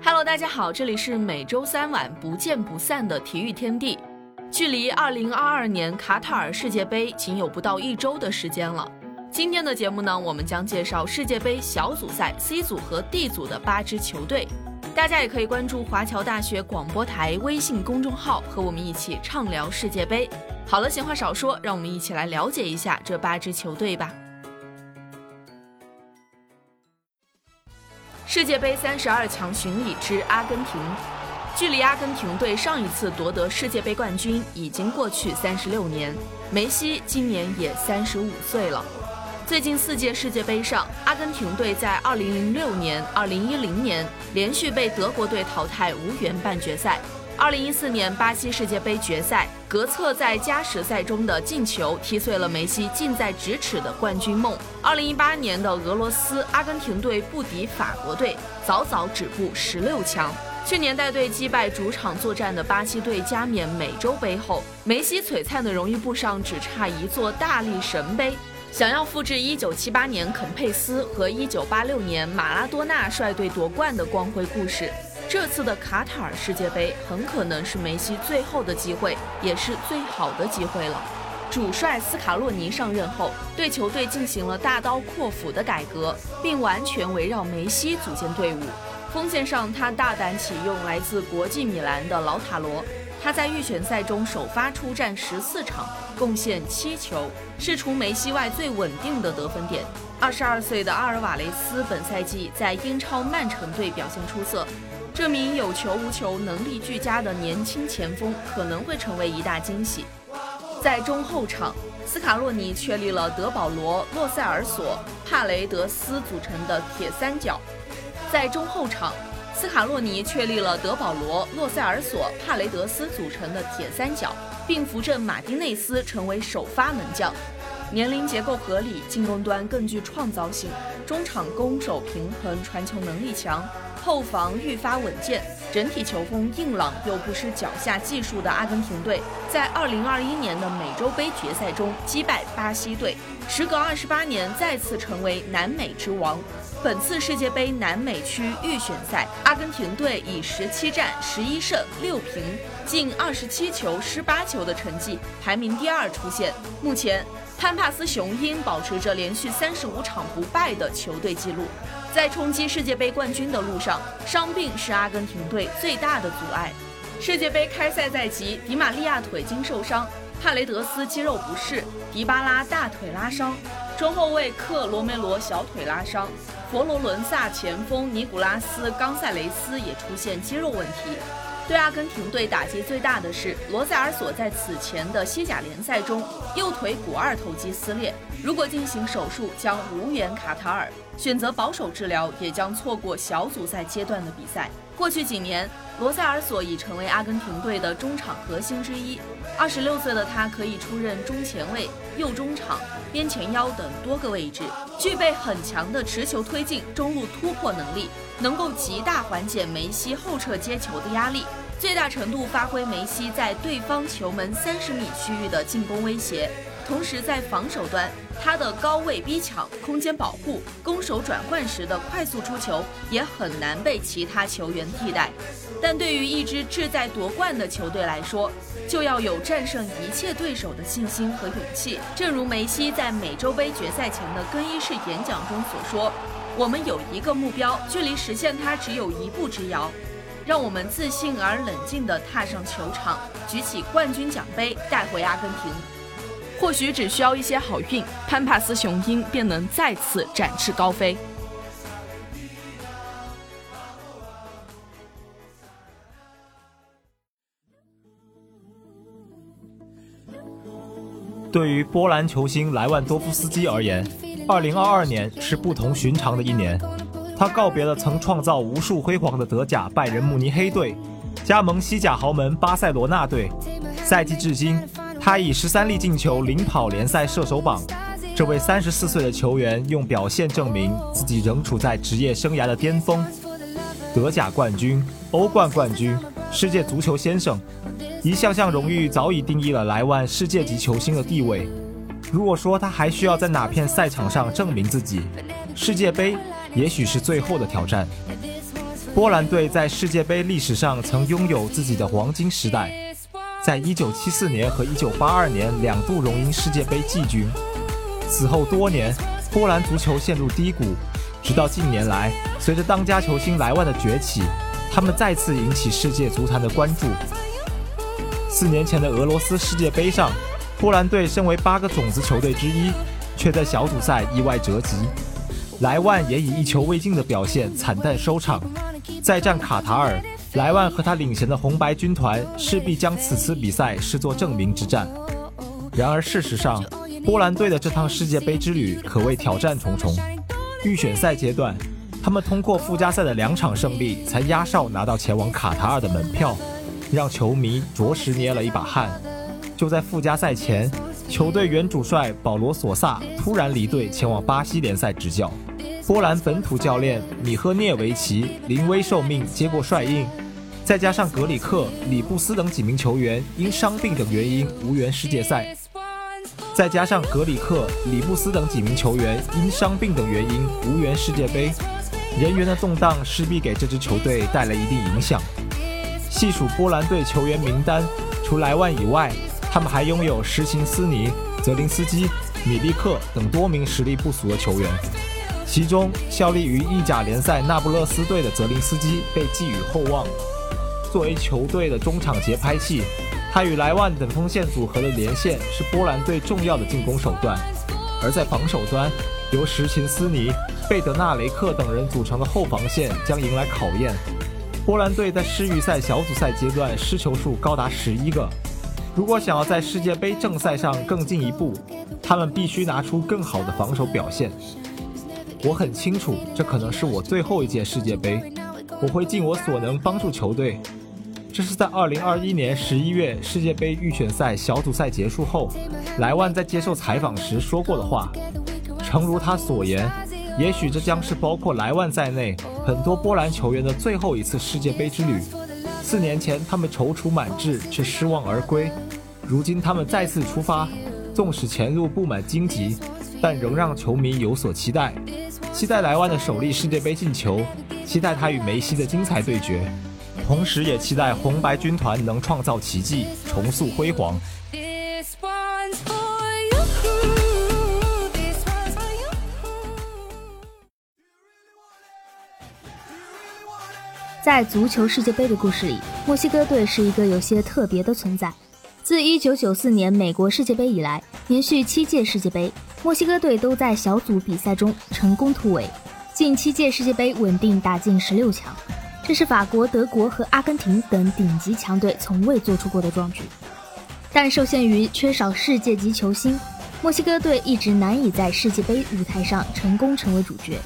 Hello，大家好，这里是每周三晚不见不散的体育天地。距离2022年卡塔尔世界杯仅有不到一周的时间了。今天的节目呢，我们将介绍世界杯小组赛 C 组和 D 组的八支球队。大家也可以关注华侨大学广播台微信公众号，和我们一起畅聊世界杯。好了，闲话少说，让我们一起来了解一下这八支球队吧。世界杯三十二强巡礼之阿根廷，距离阿根廷队上一次夺得世界杯冠军已经过去三十六年，梅西今年也三十五岁了。最近四届世界杯上，阿根廷队在二零零六年、二零一零年连续被德国队淘汰，无缘半决赛。二零一四年巴西世界杯决赛，格策在加时赛中的进球踢碎了梅西近在咫尺的冠军梦。二零一八年的俄罗斯，阿根廷队不敌法国队，早早止步十六强。去年带队击败主场作战的巴西队加冕美洲杯后，梅西璀璨的荣誉簿上只差一座大力神杯。想要复制一九七八年肯佩斯和一九八六年马拉多纳率队夺冠的光辉故事。这次的卡塔尔世界杯很可能是梅西最后的机会，也是最好的机会了。主帅斯卡洛尼上任后，对球队进行了大刀阔斧的改革，并完全围绕梅西组建队伍。锋线上，他大胆启用来自国际米兰的老塔罗，他在预选赛中首发出战十四场，贡献七球，是除梅西外最稳定的得分点。二十二岁的阿尔瓦雷斯本赛季在英超曼城队表现出色。这名有球无球、能力俱佳的年轻前锋可能会成为一大惊喜。在中后场，斯卡洛尼确立了德保罗、洛塞尔索、帕雷德斯组成的铁三角。在中后场，斯卡洛尼确立了德保罗、洛塞尔索、帕雷德斯组成的铁三角，并扶正马丁内斯成为首发门将。年龄结构合理，进攻端更具创造性，中场攻守平衡，传球能力强。后防愈发稳健，整体球风硬朗又不失脚下技术的阿根廷队，在2021年的美洲杯决赛中击败巴西队，时隔28年再次成为南美之王。本次世界杯南美区预选赛，阿根廷队以17战11胜6平，进27球失8球的成绩排名第二出现。目前，潘帕斯雄鹰保持着连续35场不败的球队纪录。在冲击世界杯冠军的路上，伤病是阿根廷队最大的阻碍。世界杯开赛在即，迪玛利亚腿筋受伤，帕雷德斯肌肉不适，迪巴拉大腿拉伤，中后卫克罗梅罗小腿拉伤，佛罗伦萨前锋尼古拉斯冈塞雷斯也出现肌肉问题。对阿根廷队打击最大的是罗塞尔索，在此前的西甲联赛中右腿股二头肌撕裂，如果进行手术将无缘卡塔尔，选择保守治疗也将错过小组赛阶段的比赛。过去几年，罗塞尔索已成为阿根廷队的中场核心之一。二十六岁的他可以出任中前卫、右中场、边前腰等多个位置，具备很强的持球推进、中路突破能力，能够极大缓解梅西后撤接球的压力。最大程度发挥梅西在对方球门三十米区域的进攻威胁，同时在防守端，他的高位逼抢、空间保护、攻守转换时的快速出球也很难被其他球员替代。但对于一支志在夺冠的球队来说，就要有战胜一切对手的信心和勇气。正如梅西在美洲杯决赛前的更衣室演讲中所说：“我们有一个目标，距离实现它只有一步之遥。”让我们自信而冷静地踏上球场，举起冠军奖杯，带回阿根廷。或许只需要一些好运，潘帕斯雄鹰便能再次展翅高飞。对于波兰球星莱万多夫斯基而言，2022年是不同寻常的一年。他告别了曾创造无数辉煌的德甲拜仁慕尼黑队，加盟西甲豪门巴塞罗那队。赛季至今，他以十三粒进球领跑联赛射手榜。这位三十四岁的球员用表现证明自己仍处在职业生涯的巅峰。德甲冠军、欧冠冠军、世界足球先生，一项项荣誉早已定义了莱万世界级球星的地位。如果说他还需要在哪片赛场上证明自己，世界杯。也许是最后的挑战。波兰队在世界杯历史上曾拥有自己的黄金时代，在1974年和1982年两度荣膺世界杯季军。此后多年，波兰足球陷入低谷，直到近年来，随着当家球星莱万的崛起，他们再次引起世界足坛的关注。四年前的俄罗斯世界杯上，波兰队身为八个种子球队之一，却在小组赛意外折戟。莱万也以一球未进的表现惨淡收场。再战卡塔尔，莱万和他领衔的红白军团势必将此次比赛视作证明之战。然而，事实上，波兰队的这趟世界杯之旅可谓挑战重重。预选赛阶段，他们通过附加赛的两场胜利，才压哨拿到前往卡塔尔的门票，让球迷着实捏了一把汗。就在附加赛前，球队原主帅保罗·索萨突然离队前往巴西联赛执教。波兰本土教练米赫涅维奇临危受命接过帅印，再加上格里克、里布斯等几名球员因伤病等原因无缘世界赛，再加上格里克、里布斯等几名球员因伤病等原因无缘世界杯，人员的动荡势必给这支球队带来一定影响。细数波兰队球员名单，除莱万以外，他们还拥有什琴斯尼、泽林斯基、米利克等多名实力不俗的球员。其中效力于意甲联赛那不勒斯队的泽林斯基被寄予厚望。作为球队的中场节拍器，他与莱万等锋线组合的连线是波兰队重要的进攻手段。而在防守端，由什琴斯尼、贝德纳雷克等人组成的后防线将迎来考验。波兰队在世预赛小组赛阶段失球数高达十一个，如果想要在世界杯正赛上更进一步，他们必须拿出更好的防守表现。我很清楚，这可能是我最后一届世界杯。我会尽我所能帮助球队。这是在2021年11月世界杯预选赛小组赛结束后，莱万在接受采访时说过的话。诚如他所言，也许这将是包括莱万在内很多波兰球员的最后一次世界杯之旅。四年前他们踌躇满志却失望而归，如今他们再次出发，纵使前路布满荆棘，但仍让球迷有所期待。期待莱万的首粒世界杯进球，期待他与梅西的精彩对决，同时也期待红白军团能创造奇迹，重塑辉煌。在足球世界杯的故事里，墨西哥队是一个有些特别的存在。自1994年美国世界杯以来，连续七届世界杯。墨西哥队都在小组比赛中成功突围，近七届世界杯稳定打进十六强，这是法国、德国和阿根廷等顶级强队从未做出过的壮举。但受限于缺少世界级球星，墨西哥队一直难以在世界杯舞台上成功成为主角。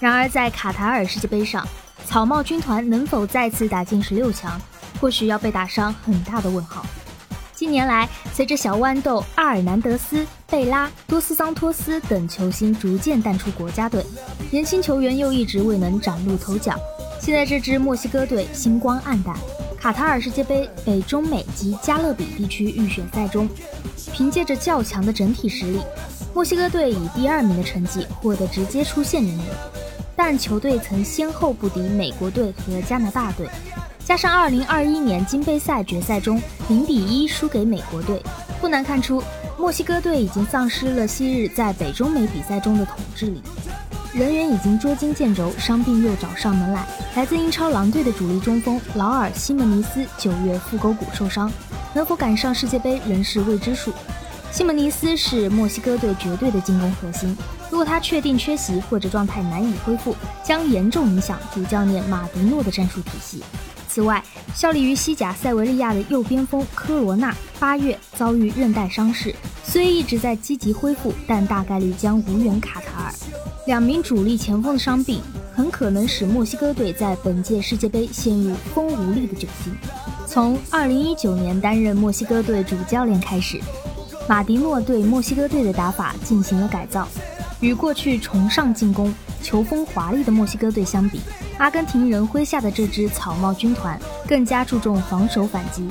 然而，在卡塔尔世界杯上，草帽军团能否再次打进十六强，或许要被打上很大的问号。近年来，随着小豌豆阿尔南德斯、贝拉、多斯桑托斯等球星逐渐淡出国家队，年轻球员又一直未能崭露头角。现在这支墨西哥队星光黯淡。卡塔尔世界杯北中美及加勒比地区预选赛中，凭借着较强的整体实力，墨西哥队以第二名的成绩获得直接出线名额。但球队曾先后不敌美国队和加拿大队。加上2021年金杯赛决赛中0比1输给美国队，不难看出墨西哥队已经丧失了昔日在北中美比赛中的统治力，人员已经捉襟见肘，伤病又找上门来。来自英超狼队的主力中锋劳尔·西门尼斯九月腹股骨受伤，能否赶上世界杯仍是未知数。西门尼斯是墨西哥队绝对的进攻核心，如果他确定缺席或者状态难以恢复，将严重影响主教练马迪诺的战术体系。此外，效力于西甲塞维利亚的右边锋科罗纳八月遭遇韧带伤势，虽一直在积极恢复，但大概率将无缘卡塔尔。两名主力前锋的伤病很可能使墨西哥队在本届世界杯陷入风无力的窘境。从2019年担任墨西哥队主教练开始，马迪诺对墨西哥队的打法进行了改造，与过去崇尚进攻、球风华丽的墨西哥队相比。阿根廷人麾下的这支草帽军团更加注重防守反击。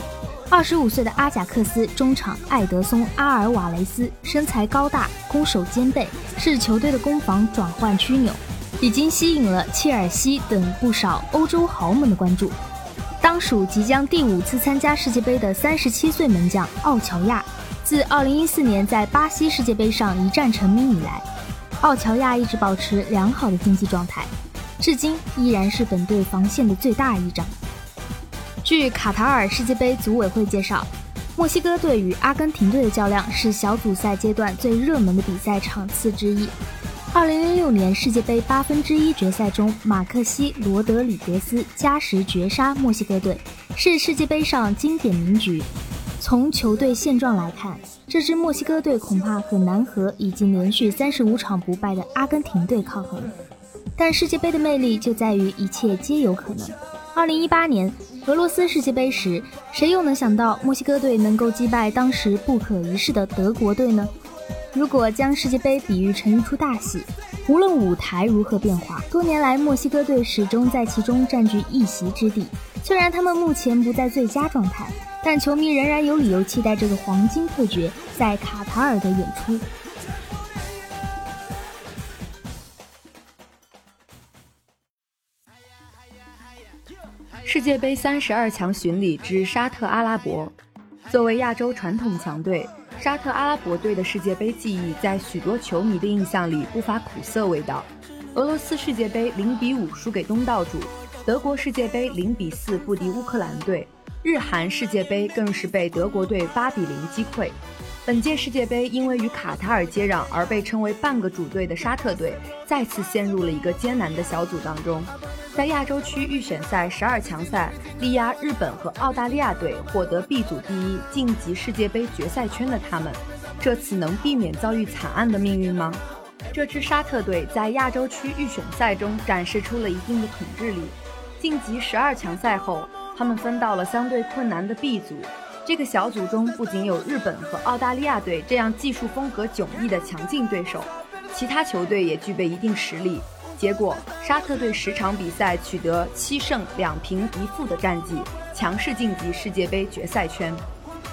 二十五岁的阿贾克斯中场艾德松·阿尔瓦雷斯身材高大，攻守兼备，是球队的攻防转换枢纽。已经吸引了切尔西等不少欧洲豪门的关注。当属即将第五次参加世界杯的三十七岁门将奥乔亚，自二零一四年在巴西世界杯上一战成名以来，奥乔亚一直保持良好的竞技状态，至今依然是本队防线的最大一仗。据卡塔尔世界杯组委会介绍，墨西哥队与阿根廷队的较量是小组赛阶段最热门的比赛场次之一。二零零六年世界杯八分之一决赛中，马克西罗德里格斯加时绝杀墨西哥队，是世界杯上经典名局。从球队现状来看，这支墨西哥队恐怕很难和已经连续三十五场不败的阿根廷队抗衡。但世界杯的魅力就在于一切皆有可能。二零一八年俄罗斯世界杯时，谁又能想到墨西哥队能够击败当时不可一世的德国队呢？如果将世界杯比喻成一出大戏，无论舞台如何变化，多年来墨西哥队始终在其中占据一席之地。虽然他们目前不在最佳状态，但球迷仍然有理由期待这个黄金配角在卡塔尔的演出。世界杯三十二强巡礼之沙特阿拉伯，作为亚洲传统强队。沙特阿拉伯队的世界杯记忆在许多球迷的印象里不乏苦涩味道。俄罗斯世界杯零比五输给东道主，德国世界杯零比四不敌乌克兰队，日韩世界杯更是被德国队八比零击溃。本届世界杯因为与卡塔尔接壤而被称为半个主队的沙特队，再次陷入了一个艰难的小组当中。在亚洲区预选赛十二强赛力压日本和澳大利亚队，获得 B 组第一，晋级世界杯决赛圈的他们，这次能避免遭遇惨案的命运吗？这支沙特队在亚洲区预选赛中展示出了一定的统治力。晋级十二强赛后，他们分到了相对困难的 B 组。这个小组中不仅有日本和澳大利亚队这样技术风格迥异的强劲对手，其他球队也具备一定实力。结果，沙特队十场比赛取得七胜两平一负的战绩，强势晋级世界杯决赛圈。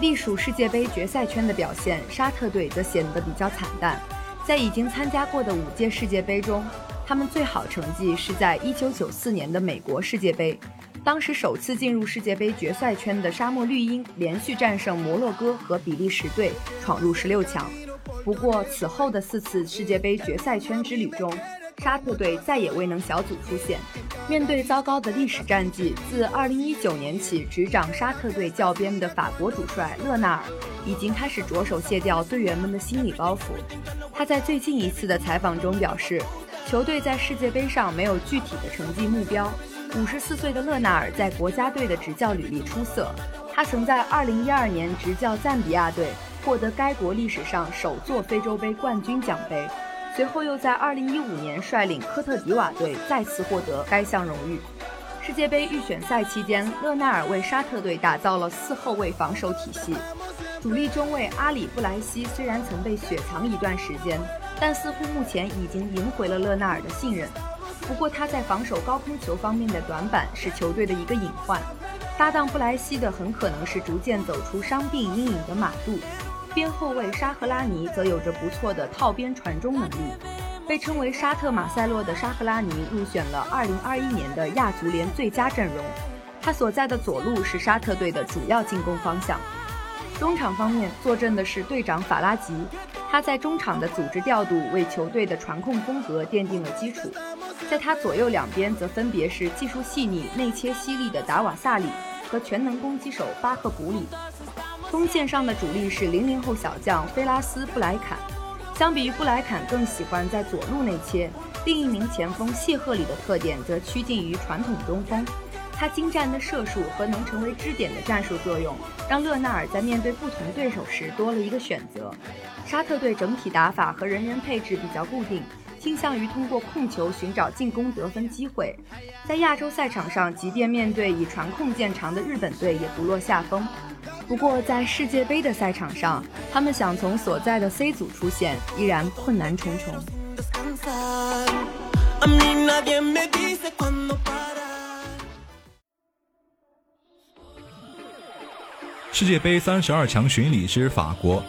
隶属世界杯决赛圈的表现，沙特队则显得比较惨淡。在已经参加过的五届世界杯中，他们最好成绩是在1994年的美国世界杯，当时首次进入世界杯决赛圈的沙漠绿茵连续战胜摩洛哥和比利时队，闯入十六强。不过，此后的四次世界杯决赛圈之旅中，沙特队再也未能小组出线。面对糟糕的历史战绩，自2019年起执掌沙特队教鞭的法国主帅勒纳尔已经开始着手卸掉队员们的心理包袱。他在最近一次的采访中表示，球队在世界杯上没有具体的成绩目标。54岁的勒纳尔在国家队的执教履历出色，他曾在2012年执教赞比亚队，获得该国历史上首座非洲杯冠军奖杯。随后又在2015年率领科特迪瓦队再次获得该项荣誉。世界杯预选赛期间，勒纳尔为沙特队打造了四后卫防守体系。主力中卫阿里布莱西虽然曾被雪藏一段时间，但似乎目前已经赢回了勒纳尔的信任。不过他在防守高空球方面的短板是球队的一个隐患。搭档布莱西的很可能是逐渐走出伤病阴影的马杜。边后卫沙赫拉尼则有着不错的套边传中能力，被称为沙特马塞洛的沙赫拉尼入选了2021年的亚足联最佳阵容。他所在的左路是沙特队的主要进攻方向。中场方面坐镇的是队长法拉吉，他在中场的组织调度为球队的传控风格奠定了基础。在他左右两边则分别是技术细腻、内切犀利的达瓦萨里和全能攻击手巴赫古里。锋线上的主力是零零后小将菲拉斯布莱坎，相比于布莱坎更喜欢在左路内切。另一名前锋谢赫里的特点则趋近于传统中锋，他精湛的射术和能成为支点的战术作用，让勒纳尔在面对不同对手时多了一个选择。沙特队整体打法和人员配置比较固定，倾向于通过控球寻找进攻得分机会。在亚洲赛场上，即便面对以传控见长的日本队，也不落下风。不过，在世界杯的赛场上，他们想从所在的 C 组出线，依然困难重重。世界杯三十二强巡礼之法国，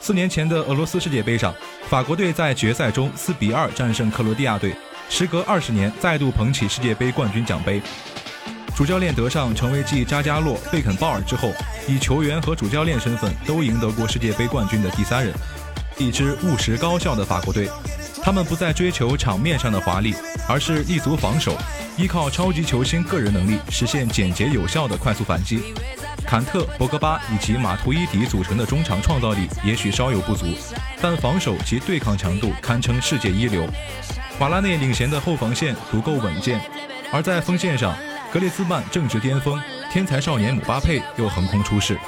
四年前的俄罗斯世界杯上，法国队在决赛中四比二战胜克罗地亚队，时隔二十年再度捧起世界杯冠军奖杯。主教练德尚成为继扎加洛、贝肯鲍尔之后，以球员和主教练身份都赢得过世界杯冠军的第三人。一支务实高效的法国队，他们不再追求场面上的华丽，而是立足防守，依靠超级球星个人能力实现简洁有效的快速反击。坎特、博格巴以及马图伊迪组成的中场创造力也许稍有不足，但防守及对抗强度堪称世界一流。瓦拉内领衔的后防线足够稳健，而在锋线上，格列兹曼正值巅峰，天才少年姆巴佩又横空出世。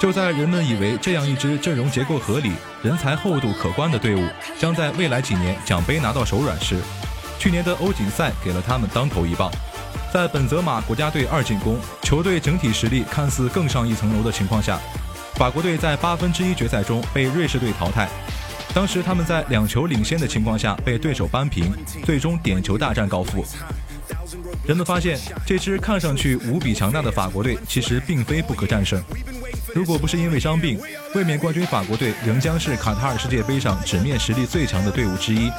就在人们以为这样一支阵容结构合理、人才厚度可观的队伍将在未来几年奖杯拿到手软时，去年的欧锦赛给了他们当头一棒。在本泽马国家队二进攻、球队整体实力看似更上一层楼的情况下，法国队在八分之一决赛中被瑞士队淘汰。当时他们在两球领先的情况下被对手扳平，最终点球大战告负。人们发现这支看上去无比强大的法国队其实并非不可战胜。如果不是因为伤病，卫冕冠军法国队仍将是卡塔尔世界杯上纸面实力最强的队伍之一。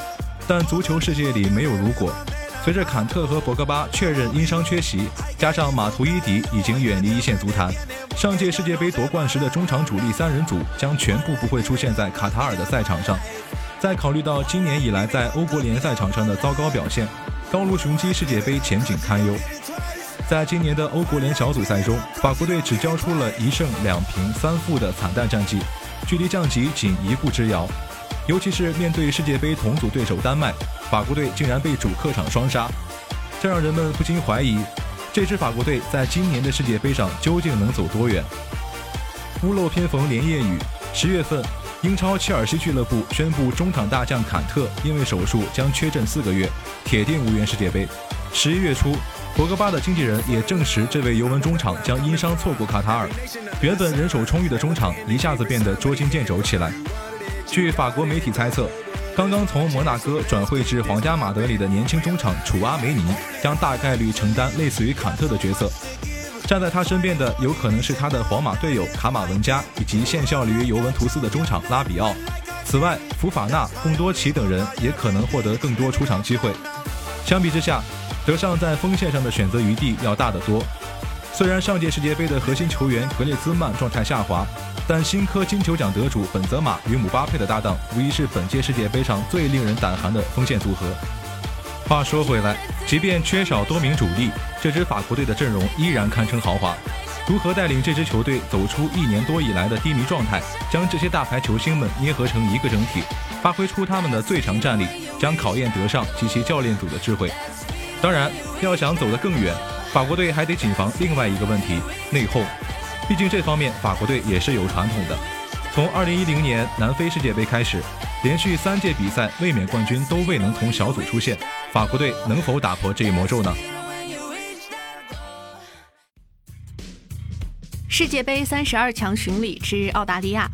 但足球世界里没有如果，随着坎特和博格巴确认因伤缺席，加上马图伊迪已经远离一线足坛，上届世界杯夺冠时的中场主力三人组将全部不会出现在卡塔尔的赛场上。再考虑到今年以来在欧国联赛场上的糟糕表现，高卢雄鸡世界杯前景堪忧。在今年的欧国联小组赛中，法国队只交出了一胜两平三负的惨淡战绩，距离降级仅一步之遥。尤其是面对世界杯同组对手丹麦，法国队竟然被主客场双杀，这让人们不禁怀疑，这支法国队在今年的世界杯上究竟能走多远？屋漏偏逢连夜雨，十月份，英超切尔西俱乐部宣布中场大将坎特因为手术将缺阵四个月，铁定无缘世界杯。十一月初。博格巴的经纪人也证实，这位尤文中场将因伤错过卡塔尔。原本人手充裕的中场一下子变得捉襟见肘起来。据法国媒体猜测，刚刚从摩纳哥转会至皇家马德里的年轻中场楚阿梅尼将大概率承担类似于坎特的角色。站在他身边的有可能是他的皇马队友卡马文加以及现效力于尤文图斯的中场拉比奥。此外，福法纳、贡多齐等人也可能获得更多出场机会。相比之下，德尚在锋线上的选择余地要大得多。虽然上届世界杯的核心球员格列兹曼状态下滑，但新科金球奖得主本泽马与姆巴佩的搭档，无疑是本届世界杯上最令人胆寒的锋线组合。话说回来，即便缺少多名主力，这支法国队的阵容依然堪称豪华。如何带领这支球队走出一年多以来的低迷状态，将这些大牌球星们捏合成一个整体，发挥出他们的最强战力，将考验德尚及其教练组的智慧。当然，要想走得更远，法国队还得谨防另外一个问题——内讧。毕竟这方面法国队也是有传统的。从2010年南非世界杯开始，连续三届比赛卫冕冠军都未能从小组出线，法国队能否打破这一魔咒呢？世界杯三十二强巡礼之澳大利亚，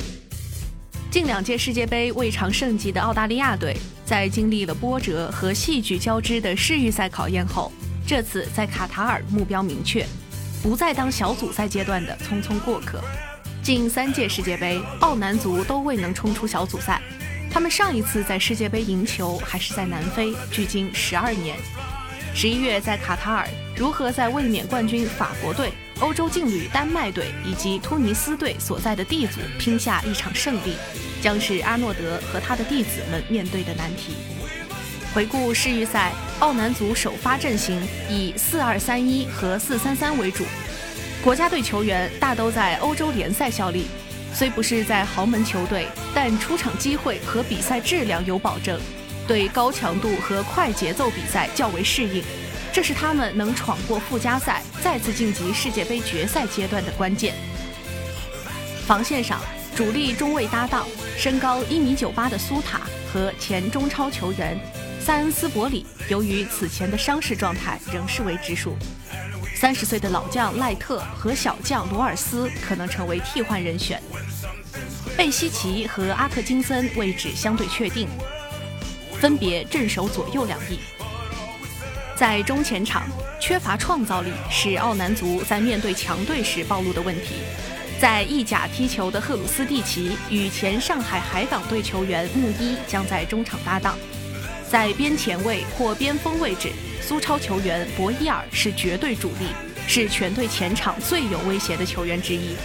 近两届世界杯未尝胜绩的澳大利亚队。在经历了波折和戏剧交织的世预赛考验后，这次在卡塔尔目标明确，不再当小组赛阶段的匆匆过客。近三届世界杯，澳男足都未能冲出小组赛。他们上一次在世界杯赢球还是在南非，距今十二年。十一月在卡塔尔，如何在卫冕冠军法国队、欧洲劲旅丹麦队以及突尼斯队所在的 D 组拼下一场胜利？将是阿诺德和他的弟子们面对的难题。回顾世预赛，澳男足首发阵型以四二三一和四三三为主，国家队球员大都在欧洲联赛效力，虽不是在豪门球队，但出场机会和比赛质量有保证，对高强度和快节奏比赛较为适应，这是他们能闯过附加赛，再次晋级世界杯决赛阶段的关键。防线上。主力中卫搭档，身高一米九八的苏塔和前中超球员塞恩斯伯里，由于此前的伤势状态仍是未知数。三十岁的老将赖特和小将罗尔斯可能成为替换人选。贝西奇和阿特金森位置相对确定，分别镇守左右两翼。在中前场，缺乏创造力是奥南足在面对强队时暴露的问题。在意甲踢球的赫鲁斯蒂奇与前上海海港队球员穆伊将在中场搭档。在边前卫或边锋位置，苏超球员博伊尔是绝对主力，是全队前场最有威胁的球员之一。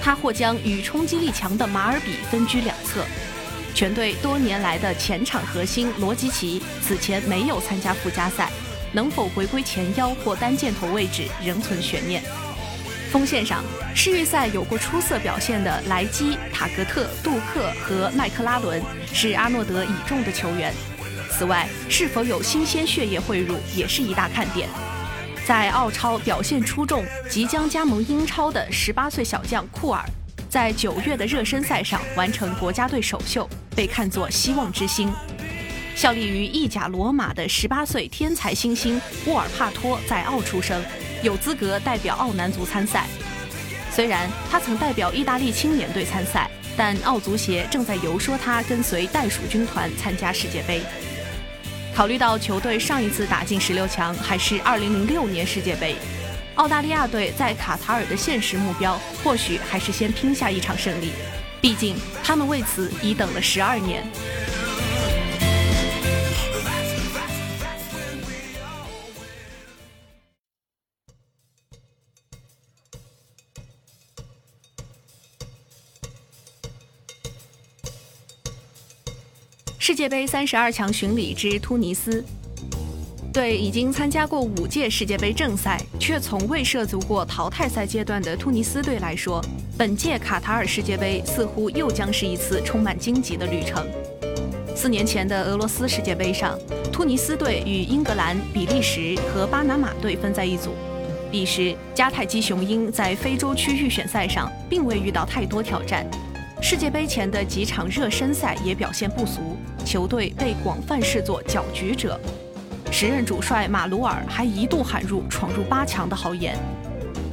他或将与冲击力强的马尔比分居两侧。全队多年来的前场核心罗吉奇此前没有参加附加赛，能否回归前腰或单箭头位置仍存悬念。锋线上，世预赛有过出色表现的莱基、塔格特、杜克和麦克拉伦是阿诺德倚重的球员。此外，是否有新鲜血液汇入也是一大看点。在澳超表现出众、即将加盟英超的18岁小将库尔，在九月的热身赛上完成国家队首秀，被看作希望之星。效力于意甲罗马的18岁天才新星沃尔帕托在澳出生，有资格代表澳男足参赛。虽然他曾代表意大利青年队参赛，但澳足协正在游说他跟随袋鼠军团参加世界杯。考虑到球队上一次打进十六强还是二零零六年世界杯，澳大利亚队在卡塔尔的现实目标或许还是先拼下一场胜利，毕竟他们为此已等了十二年。世界杯三十二强巡礼之突尼斯，对已经参加过五届世界杯正赛却从未涉足过淘汰赛阶段的突尼斯队来说，本届卡塔尔世界杯似乎又将是一次充满荆棘的旅程。四年前的俄罗斯世界杯上，突尼斯队与英格兰、比利时和巴拿马队分在一组。彼时，迦太基雄鹰在非洲区预选赛上并未遇到太多挑战。世界杯前的几场热身赛也表现不俗，球队被广泛视作搅局者。时任主帅马鲁尔还一度喊入闯入八强的豪言。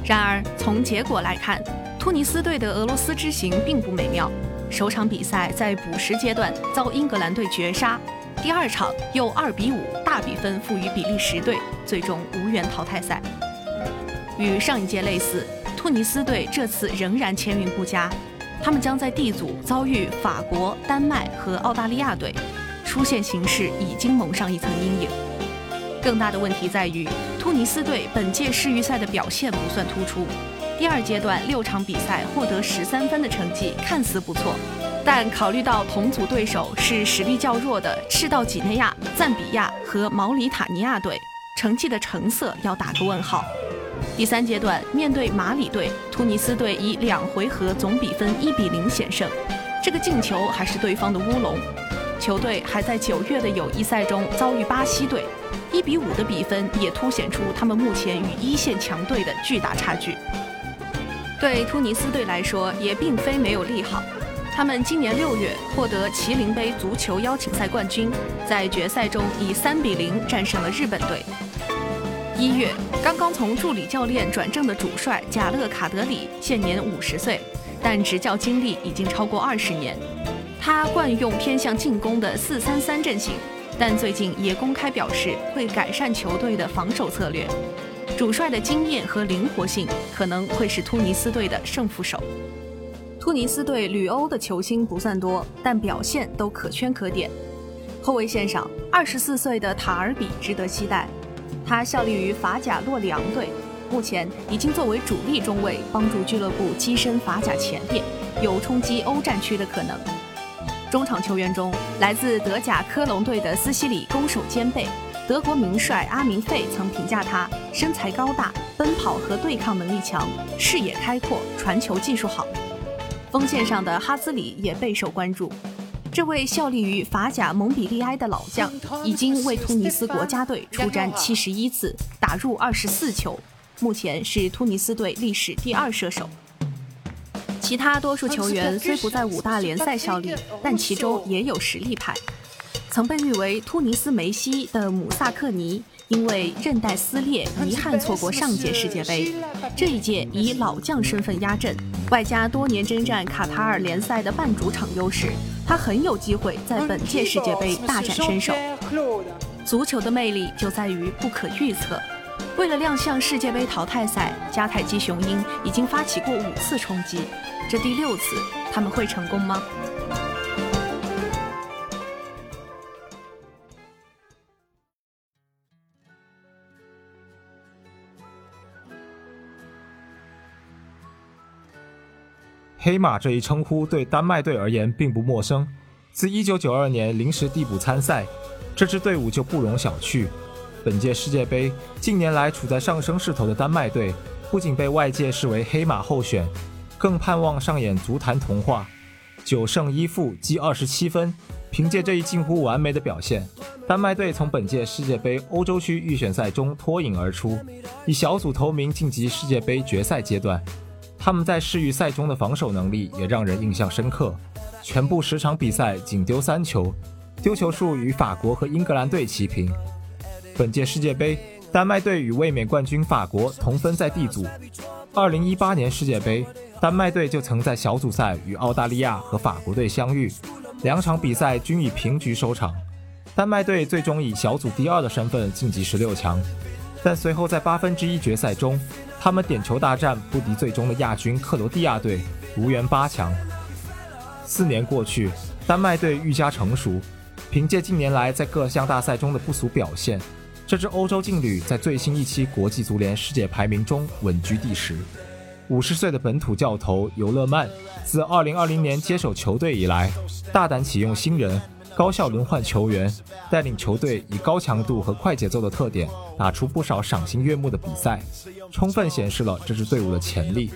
然而，从结果来看，突尼斯队的俄罗斯之行并不美妙。首场比赛在补时阶段遭英格兰队绝杀，第二场又二比五大比分负于比利时队，最终无缘淘汰赛。与上一届类似，突尼斯队这次仍然签运不佳。他们将在 D 组遭遇法国、丹麦和澳大利亚队，出线形势已经蒙上一层阴影。更大的问题在于，突尼斯队本届世预赛的表现不算突出。第二阶段六场比赛获得十三分的成绩看似不错，但考虑到同组对手是实力较弱的赤道几内亚、赞比亚和毛里塔尼亚队，成绩的成色要打个问号。第三阶段面对马里队，突尼斯队以两回合总比分一比零险胜，这个进球还是对方的乌龙。球队还在九月的友谊赛中遭遇巴西队，一比五的比分也凸显出他们目前与一线强队的巨大差距。对突尼斯队来说，也并非没有利好，他们今年六月获得麒麟杯足球邀请赛冠军，在决赛中以三比零战胜了日本队。一月，刚刚从助理教练转正的主帅贾勒卡德里现年五十岁，但执教经历已经超过二十年。他惯用偏向进攻的四三三阵型，但最近也公开表示会改善球队的防守策略。主帅的经验和灵活性可能会是突尼斯队的胜负手。突尼斯队旅欧的球星不算多，但表现都可圈可点。后卫线上，二十四岁的塔尔比值得期待。他效力于法甲洛里昂队，目前已经作为主力中卫帮助俱乐部跻身法甲前列，有冲击欧战区的可能。中场球员中，来自德甲科隆队的斯西里攻守兼备，德国名帅阿明费曾评价他身材高大、奔跑和对抗能力强、视野开阔、传球技术好。锋线上的哈兹里也备受关注。这位效力于法甲蒙彼利埃的老将，已经为突尼斯国家队出战七十一次，打入二十四球，目前是突尼斯队历史第二射手。其他多数球员虽不在五大联赛效力，但其中也有实力派。曾被誉为突尼斯梅西的姆萨克尼，因为韧带撕裂，遗憾错过上届世界杯。这一届以老将身份压阵，外加多年征战卡塔尔联赛的半主场优势。他很有机会在本届世界杯大展身手。足球的魅力就在于不可预测。为了亮相世界杯淘汰赛，迦太基雄鹰已经发起过五次冲击，这第六次他们会成功吗？黑马这一称呼对丹麦队而言并不陌生。自1992年临时递补参赛，这支队伍就不容小觑。本届世界杯近年来处在上升势头的丹麦队，不仅被外界视为黑马候选，更盼望上演足坛童话。九胜一负，积二十七分。凭借这一近乎完美的表现，丹麦队从本届世界杯欧洲区预选赛中脱颖而出，以小组头名晋级世界杯决赛阶段。他们在世预赛中的防守能力也让人印象深刻，全部十场比赛仅丢三球，丢球数与法国和英格兰队齐平。本届世界杯，丹麦队与卫冕冠军法国同分在 D 组。2018年世界杯，丹麦队就曾在小组赛与澳大利亚和法国队相遇。两场比赛均以平局收场，丹麦队最终以小组第二的身份晋级十六强，但随后在八分之一决赛中，他们点球大战不敌最终的亚军克罗地亚队，无缘八强。四年过去，丹麦队愈加成熟，凭借近年来在各项大赛中的不俗表现，这支欧洲劲旅在最新一期国际足联世界排名中稳居第十。五十岁的本土教头尤勒曼，自2020年接手球队以来，大胆启用新人，高效轮换球员，带领球队以高强度和快节奏的特点，打出不少赏心悦目的比赛，充分显示了这支队伍的潜力。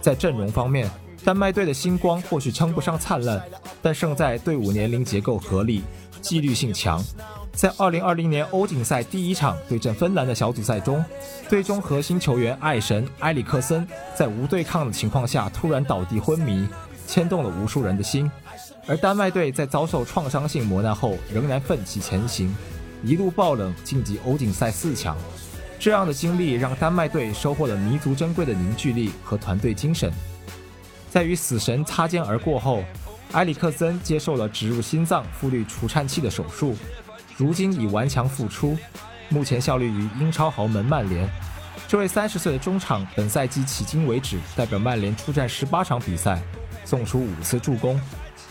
在阵容方面，丹麦队的星光或许称不上灿烂，但胜在队伍年龄结构合理，纪律性强。在2020年欧锦赛第一场对阵芬兰的小组赛中，队中核心球员爱神埃里克森在无对抗的情况下突然倒地昏迷，牵动了无数人的心。而丹麦队在遭受创伤性磨难后，仍然奋起前行，一路爆冷晋级欧锦赛四强。这样的经历让丹麦队收获了弥足珍贵的凝聚力和团队精神。在与死神擦肩而过后，埃里克森接受了植入心脏复律除颤器的手术。如今已顽强复出，目前效力于英超豪门曼联。这位三十岁的中场，本赛季迄今为止代表曼联出战十八场比赛，送出五次助攻。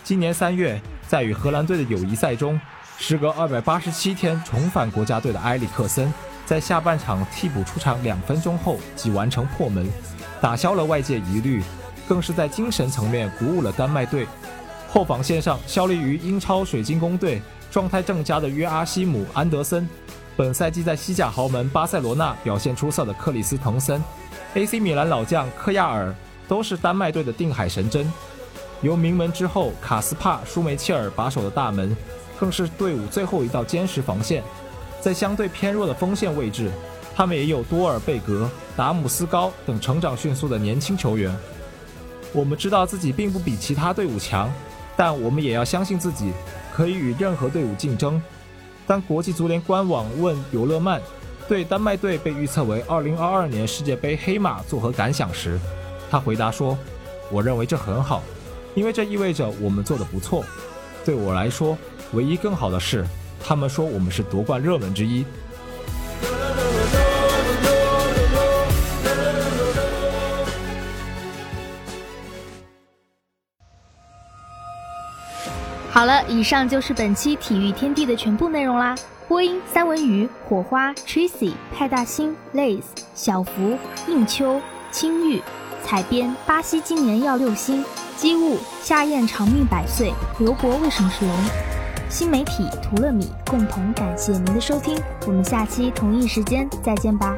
今年三月，在与荷兰队的友谊赛中，时隔二百八十七天重返国家队的埃里克森，在下半场替补出场两分钟后即完成破门，打消了外界疑虑，更是在精神层面鼓舞了丹麦队。后防线上效力于英超水晶宫队。状态正佳的约阿希姆·安德森，本赛季在西甲豪门巴塞罗那表现出色的克里斯滕森，AC 米兰老将科亚尔都是丹麦队的定海神针。由名门之后卡斯帕·舒梅切尔把守的大门，更是队伍最后一道坚实防线。在相对偏弱的锋线位置，他们也有多尔贝格、达姆斯高等成长迅速的年轻球员。我们知道自己并不比其他队伍强，但我们也要相信自己。可以与任何队伍竞争。当国际足联官网问尤勒曼对丹麦队被预测为2022年世界杯黑马作何感想时，他回答说：“我认为这很好，因为这意味着我们做得不错。对我来说，唯一更好的是，他们说我们是夺冠热门之一。”好了，以上就是本期体育天地的全部内容啦。播音：三文鱼、火花、Tracy、派大星、Lace、小福、应秋、青玉；采编：巴西今年要六星、机务、夏燕长命百岁、刘博为什么是龙？新媒体：图乐米。共同感谢您的收听，我们下期同一时间再见吧。